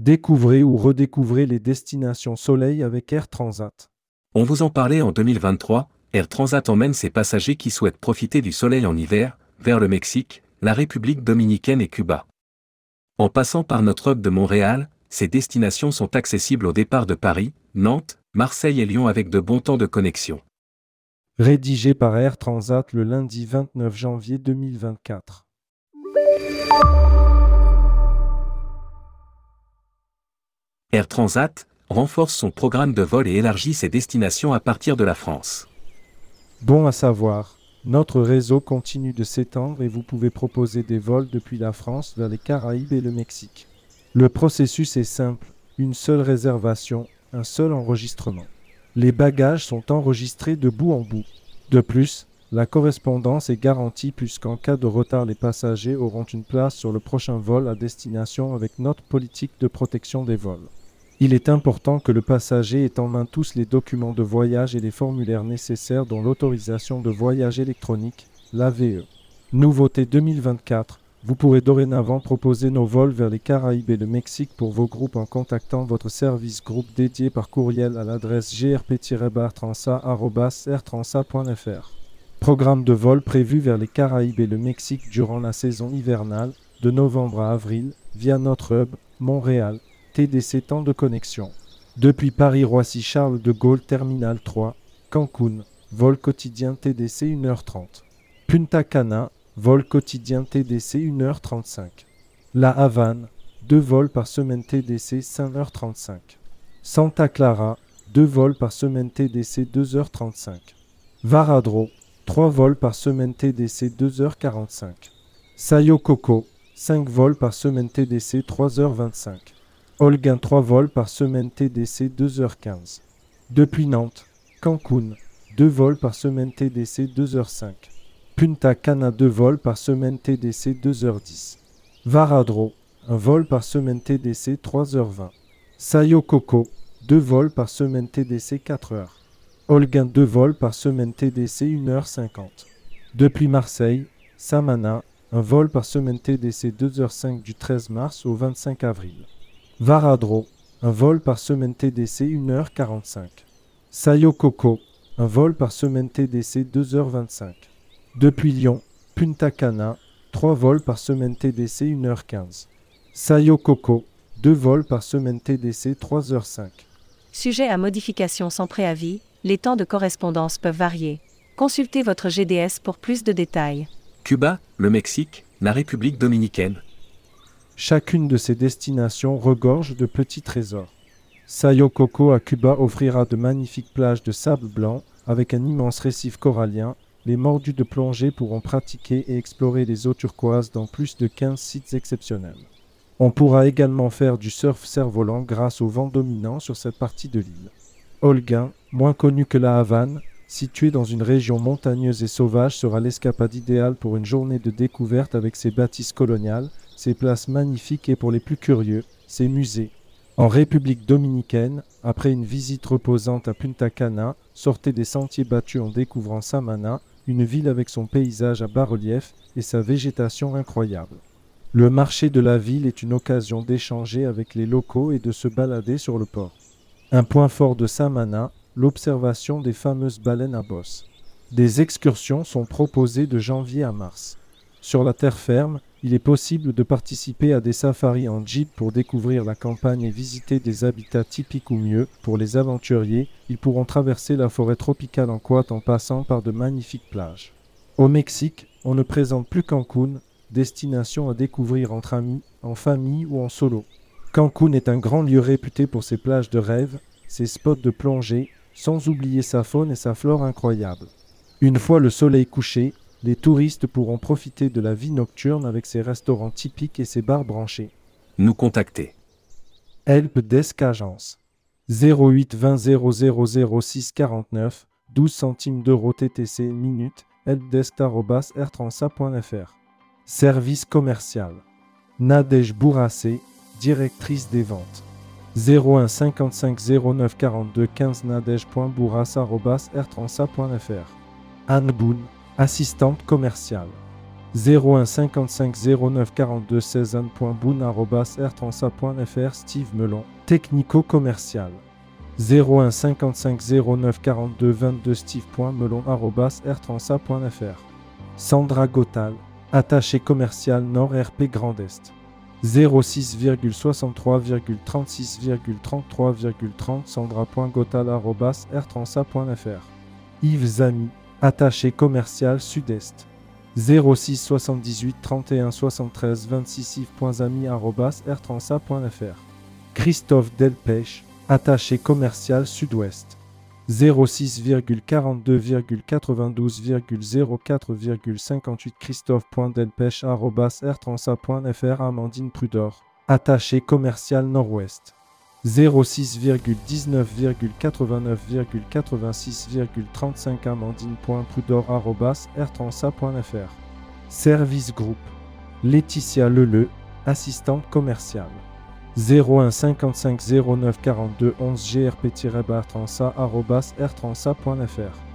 Découvrez ou redécouvrez les destinations soleil avec Air Transat. On vous en parlait en 2023, Air Transat emmène ses passagers qui souhaitent profiter du soleil en hiver, vers le Mexique, la République dominicaine et Cuba. En passant par notre hub de Montréal, ces destinations sont accessibles au départ de Paris, Nantes, Marseille et Lyon avec de bons temps de connexion. Rédigé par Air Transat le lundi 29 janvier 2024. Air Transat renforce son programme de vol et élargit ses destinations à partir de la France. Bon à savoir, notre réseau continue de s'étendre et vous pouvez proposer des vols depuis la France vers les Caraïbes et le Mexique. Le processus est simple, une seule réservation, un seul enregistrement. Les bagages sont enregistrés de bout en bout. De plus, la correspondance est garantie puisqu'en cas de retard, les passagers auront une place sur le prochain vol à destination avec notre politique de protection des vols. Il est important que le passager ait en main tous les documents de voyage et les formulaires nécessaires dont l'autorisation de voyage électronique, l'AVE. Nouveauté 2024. Vous pourrez dorénavant proposer nos vols vers les Caraïbes et le Mexique pour vos groupes en contactant votre service groupe dédié par courriel à l'adresse grp-bartransa.rtransa.fr. Programme de vol prévu vers les Caraïbes et le Mexique durant la saison hivernale, de novembre à avril, via notre hub, Montréal, TDC temps de connexion. Depuis Paris-Roissy-Charles de Gaulle Terminal 3, Cancun, vol quotidien TDC 1h30. Punta Cana, vol quotidien TDC 1h35. La Havane, deux vols par semaine TDC 5h35. Santa Clara, deux vols par semaine TDC 2h35. Varadro, trois vols par semaine TDC 2h45. Sayo Coco, 5 vols par semaine TDC 3h25. Holguin 3 vols par semaine TDC 2h15. Depuis Nantes, Cancun, 2 vols par semaine TDC 2h05. Punta Cana 2 vols par semaine TDC 2h10. Varadro, 1 vol par semaine TDC 3h20. Sayo Coco, 2 vols par semaine TDC 4h. Holguin 2 vols par semaine TDC 1h50. Depuis Marseille, Samana, un vol par semaine TDC 2h05 du 13 mars au 25 avril. Varadro, un vol par semaine TDC 1h45. Sayo Coco, un vol par semaine TDC 2h25. Depuis Lyon, Punta Cana, 3 vols par semaine TDC 1h15. Sayo Coco, 2 vols par semaine TDC 3h05. Sujet à modification sans préavis, les temps de correspondance peuvent varier. Consultez votre GDS pour plus de détails. Cuba, le Mexique, la République dominicaine. Chacune de ces destinations regorge de petits trésors. Sayo Coco à Cuba offrira de magnifiques plages de sable blanc avec un immense récif corallien. Les mordus de plongée pourront pratiquer et explorer les eaux turquoises dans plus de 15 sites exceptionnels. On pourra également faire du surf cerf-volant grâce au vent dominant sur cette partie de l'île. Holguin, moins connu que la Havane, situé dans une région montagneuse et sauvage, sera l'escapade idéale pour une journée de découverte avec ses bâtisses coloniales, ses places magnifiques et pour les plus curieux, ses musées. En République dominicaine, après une visite reposante à Punta Cana, sortez des sentiers battus en découvrant Samana, une ville avec son paysage à bas-relief et sa végétation incroyable. Le marché de la ville est une occasion d'échanger avec les locaux et de se balader sur le port. Un point fort de Samana, l'observation des fameuses baleines à bosse. Des excursions sont proposées de janvier à mars. Sur la terre ferme, il est possible de participer à des safaris en jeep pour découvrir la campagne et visiter des habitats typiques ou mieux. Pour les aventuriers, ils pourront traverser la forêt tropicale en quad en passant par de magnifiques plages. Au Mexique, on ne présente plus Cancun, destination à découvrir entre amis, en famille ou en solo. Cancun est un grand lieu réputé pour ses plages de rêve, ses spots de plongée, sans oublier sa faune et sa flore incroyables. Une fois le soleil couché, les touristes pourront profiter de la vie nocturne avec ses restaurants typiques et ses bars branchés. Nous contacter. Help Desk Agence. 08 20 000 6 49 12 centimes d'euros TTC minute helpdesk.rtransa.fr Service commercial. Nadège Bourassé, directrice des ventes. 01 55 09 42 15 nadège.bourassa.rtransa.fr Anne Boone, assistante commerciale. 01 55 09 42 16 anne.boon.rtransa.fr Steve Melon, technico-commercial. 01 55 09 42 22 steve.melon.rtransa.fr Sandra Gotal, attaché commercial Nord RP Grand Est. 06,63,36,33,30 sandra.gotal.rtransa.fr Yves Zamy, attaché commercial Sud-Est. 06 78 31 73 26 yves.zamy.rtransa.fr Christophe Delpech, attaché commercial Sud-Ouest. 06,42,92,04,58 christophe.delpech.rtransa.fr Amandine Prudor, attaché commercial Nord-Ouest. 06,19,89,86,35 amandine.prudor.rtransa.fr Service Group Laetitia Leleu, assistante commerciale. 01 55 09 42 11 grp-rtransa.rtransa.fr